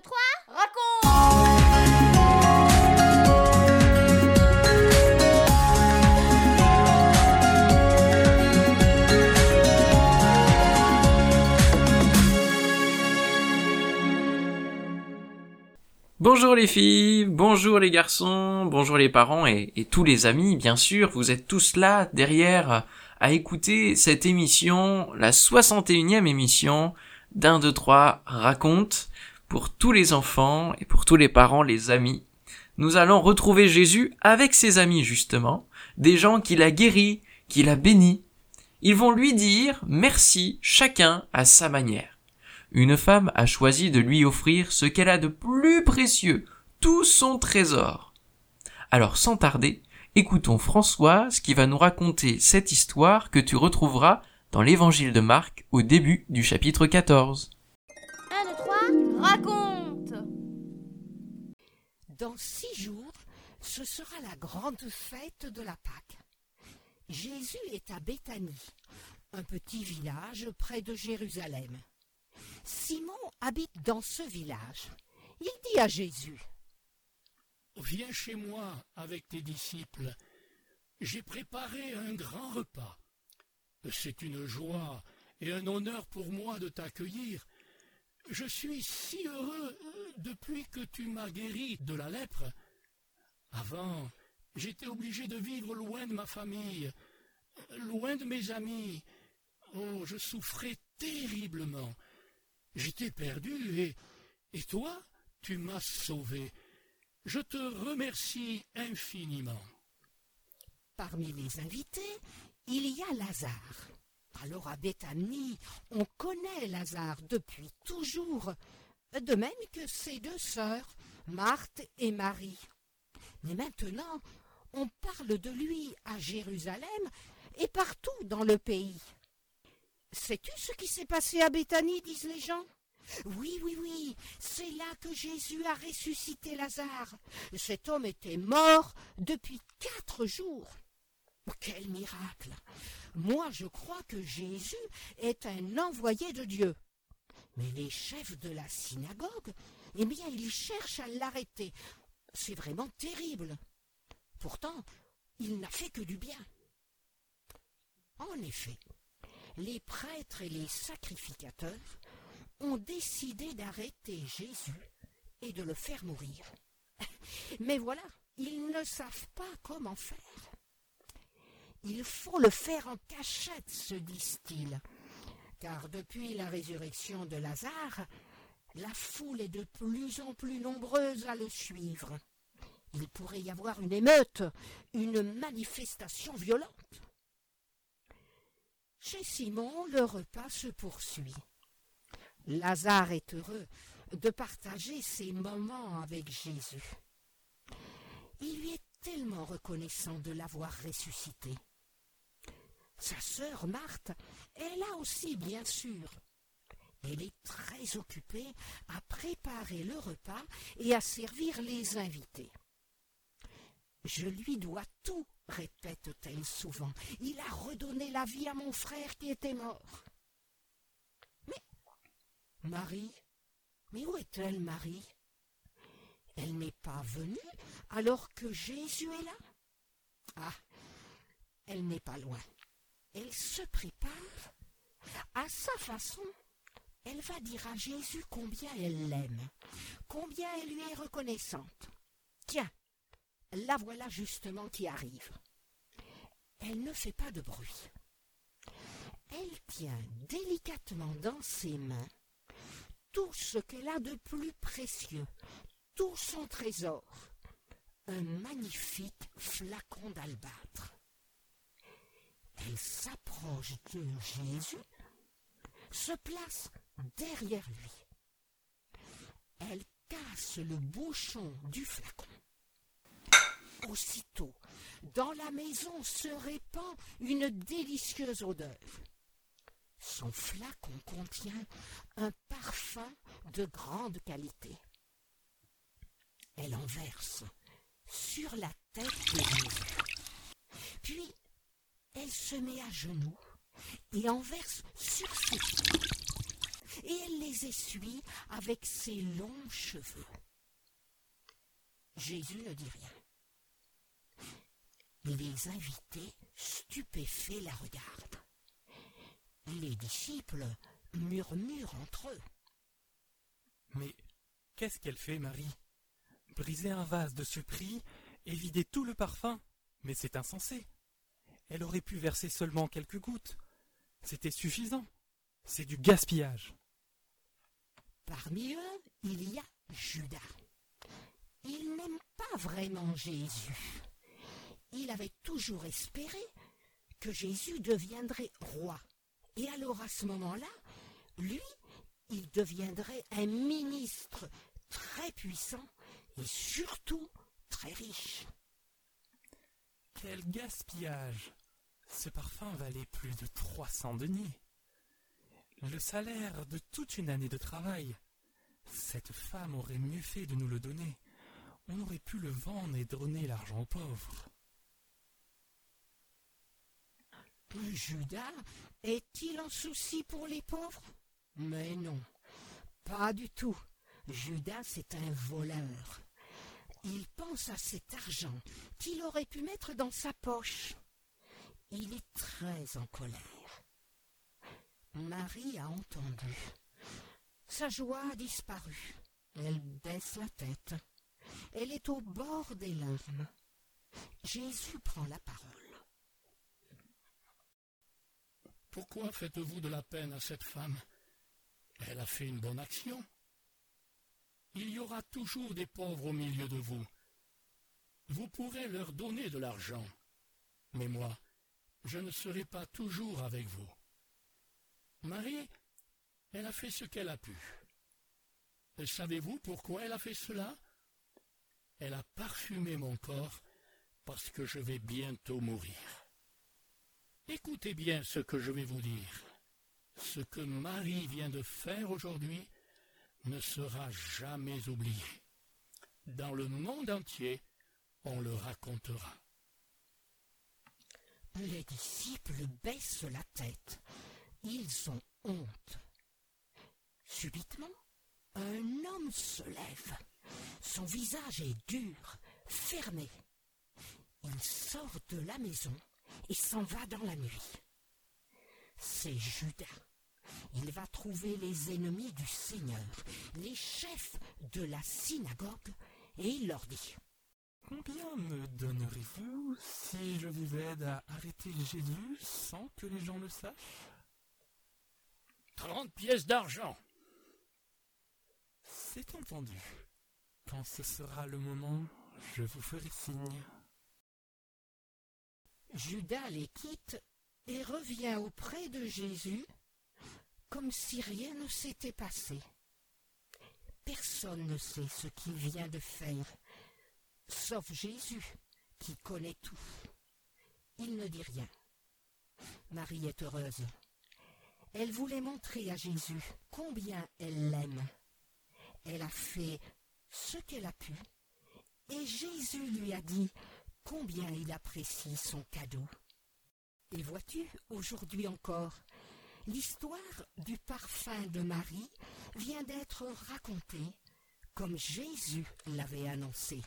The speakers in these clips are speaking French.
2, 3, raconte. Bonjour les filles, bonjour les garçons, bonjour les parents et, et tous les amis, bien sûr, vous êtes tous là derrière à écouter cette émission, la 61e émission d'un, deux, trois raconte pour tous les enfants et pour tous les parents, les amis. Nous allons retrouver Jésus avec ses amis justement, des gens qu'il a guéris, qu'il a bénis. Ils vont lui dire merci chacun à sa manière. Une femme a choisi de lui offrir ce qu'elle a de plus précieux, tout son trésor. Alors sans tarder, écoutons Françoise qui va nous raconter cette histoire que tu retrouveras dans l'évangile de Marc au début du chapitre 14. 1, 2, 3, raconte Dans six jours, ce sera la grande fête de la Pâque. Jésus est à Béthanie, un petit village près de Jérusalem. Simon habite dans ce village. Il dit à Jésus, Viens chez moi avec tes disciples. J'ai préparé un grand repas. C'est une joie et un honneur pour moi de t'accueillir. Je suis si heureux euh, depuis que tu m'as guéri de la lèpre. Avant, j'étais obligé de vivre loin de ma famille, loin de mes amis. Oh, je souffrais terriblement. J'étais perdu et, et toi, tu m'as sauvé. Je te remercie infiniment. Parmi les invités, il y a Lazare. Alors à Béthanie, on connaît Lazare depuis toujours, de même que ses deux sœurs, Marthe et Marie. Mais maintenant, on parle de lui à Jérusalem et partout dans le pays. Sais-tu ce qui s'est passé à Béthanie, disent les gens? Oui, oui, oui, c'est là que Jésus a ressuscité Lazare. Cet homme était mort depuis quatre jours. Quel miracle Moi, je crois que Jésus est un envoyé de Dieu. Mais les chefs de la synagogue, eh bien, ils cherchent à l'arrêter. C'est vraiment terrible. Pourtant, il n'a fait que du bien. En effet, les prêtres et les sacrificateurs ont décidé d'arrêter Jésus et de le faire mourir. Mais voilà, ils ne savent pas comment faire. Il faut le faire en cachette, se disent-ils, car depuis la résurrection de Lazare, la foule est de plus en plus nombreuse à le suivre. Il pourrait y avoir une émeute, une manifestation violente. Chez Simon, le repas se poursuit. Lazare est heureux de partager ses moments avec Jésus. Il lui est tellement reconnaissant de l'avoir ressuscité. Sa sœur Marthe est là aussi, bien sûr. Elle est très occupée à préparer le repas et à servir les invités. Je lui dois tout, répète-t-elle souvent. Il a redonné la vie à mon frère qui était mort. Mais Marie, mais où est-elle, Marie? Elle n'est pas venue alors que Jésus est là? Ah, elle n'est pas loin. Elle se prépare. À sa façon, elle va dire à Jésus combien elle l'aime, combien elle lui est reconnaissante. Tiens, la voilà justement qui arrive. Elle ne fait pas de bruit. Elle tient délicatement dans ses mains tout ce qu'elle a de plus précieux, tout son trésor, un magnifique flacon d'albâtre. Elle s'approche de Jésus, se place derrière lui. Elle casse le bouchon du flacon. Aussitôt, dans la maison se répand une délicieuse odeur. Son flacon contient un parfum de grande qualité. Elle en verse sur la tête de Jésus. Puis, elle se met à genoux et en verse sur ses pieds. et elle les essuie avec ses longs cheveux. Jésus ne dit rien. Les invités, stupéfaits, la regardent. Les disciples murmurent entre eux. Mais qu'est-ce qu'elle fait, Marie? Briser un vase de ce prix et vider tout le parfum? Mais c'est insensé. Elle aurait pu verser seulement quelques gouttes. C'était suffisant. C'est du gaspillage. Parmi eux, il y a Judas. Il n'aime pas vraiment Jésus. Il avait toujours espéré que Jésus deviendrait roi. Et alors à ce moment-là, lui, il deviendrait un ministre très puissant et surtout très riche. Quel gaspillage Ce parfum valait plus de trois cents deniers. Le salaire de toute une année de travail. Cette femme aurait mieux fait de nous le donner. On aurait pu le vendre et donner l'argent aux pauvres. Judas est-il en souci pour les pauvres? Mais non, pas du tout. Judas est un voleur. Il pense à cet argent qu'il aurait pu mettre dans sa poche. Il est très en colère. Marie a entendu. Sa joie a disparu. Elle baisse la tête. Elle est au bord des larmes. Jésus prend la parole. Pourquoi faites-vous de la peine à cette femme? Elle a fait une bonne action. Il y aura toujours des pauvres au milieu de vous. Vous pourrez leur donner de l'argent. Mais moi, je ne serai pas toujours avec vous. Marie, elle a fait ce qu'elle a pu. Et savez-vous pourquoi elle a fait cela? Elle a parfumé mon corps parce que je vais bientôt mourir. Écoutez bien ce que je vais vous dire. Ce que Marie vient de faire aujourd'hui ne sera jamais oublié. Dans le monde entier, on le racontera. Les disciples baissent la tête. Ils ont honte. Subitement, un homme se lève. Son visage est dur, fermé. Il sort de la maison et s'en va dans la nuit. C'est Judas. Il va trouver les ennemis du Seigneur, les chefs de la synagogue, et il leur dit Combien me donnerez-vous si je vous aide à arrêter Jésus sans que les gens le sachent? Trente pièces d'argent. C'est entendu. Quand ce sera le moment, je vous ferai signe. Judas les quitte et revient auprès de Jésus comme si rien ne s'était passé. Personne ne sait ce qu'il vient de faire, sauf Jésus qui connaît tout. Il ne dit rien. Marie est heureuse. Elle voulait montrer à Jésus combien elle l'aime. Elle a fait ce qu'elle a pu, et Jésus lui a dit combien il apprécie son cadeau. Et vois-tu, aujourd'hui encore, l'histoire du parfum de Marie vient d'être racontée comme Jésus l'avait annoncé.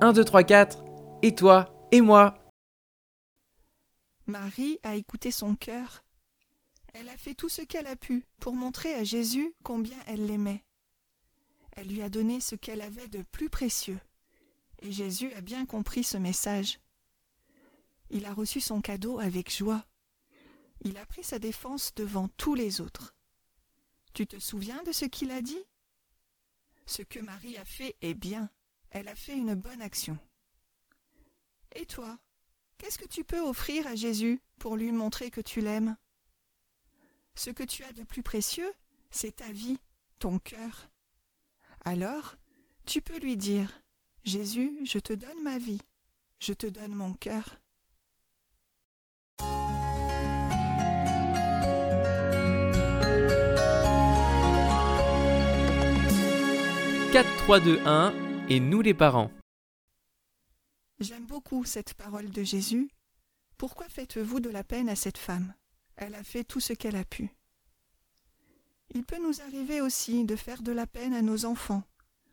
Un, deux, trois, quatre. Et toi Et moi Marie a écouté son cœur. Elle a fait tout ce qu'elle a pu pour montrer à Jésus combien elle l'aimait. Elle lui a donné ce qu'elle avait de plus précieux, et Jésus a bien compris ce message. Il a reçu son cadeau avec joie. Il a pris sa défense devant tous les autres. Tu te souviens de ce qu'il a dit? Ce que Marie a fait est bien. Elle a fait une bonne action. Et toi Qu'est-ce que tu peux offrir à Jésus pour lui montrer que tu l'aimes? Ce que tu as de plus précieux, c'est ta vie, ton cœur. Alors, tu peux lui dire Jésus, je te donne ma vie, je te donne mon cœur. 4, 3, 2, 1 et nous les parents. J'aime beaucoup cette parole de Jésus. Pourquoi faites-vous de la peine à cette femme? Elle a fait tout ce qu'elle a pu. Il peut nous arriver aussi de faire de la peine à nos enfants,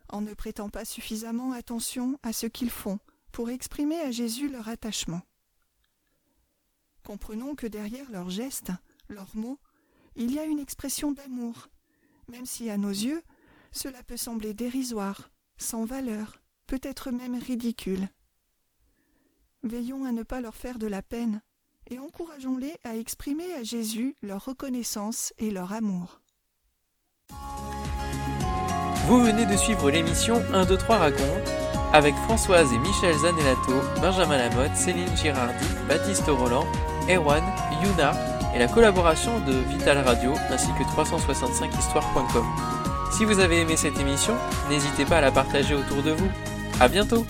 en ne prêtant pas suffisamment attention à ce qu'ils font pour exprimer à Jésus leur attachement. Comprenons que derrière leurs gestes, leurs mots, il y a une expression d'amour, même si à nos yeux, cela peut sembler dérisoire, sans valeur, peut-être même ridicule. Veillons à ne pas leur faire de la peine et encourageons-les à exprimer à Jésus leur reconnaissance et leur amour. Vous venez de suivre l'émission 1, 2, 3 raconte avec Françoise et Michel Zanellato, Benjamin Lamotte, Céline Girardi, Baptiste Roland, Erwan, Yuna et la collaboration de Vital Radio ainsi que 365histoire.com. Si vous avez aimé cette émission, n'hésitez pas à la partager autour de vous. À bientôt!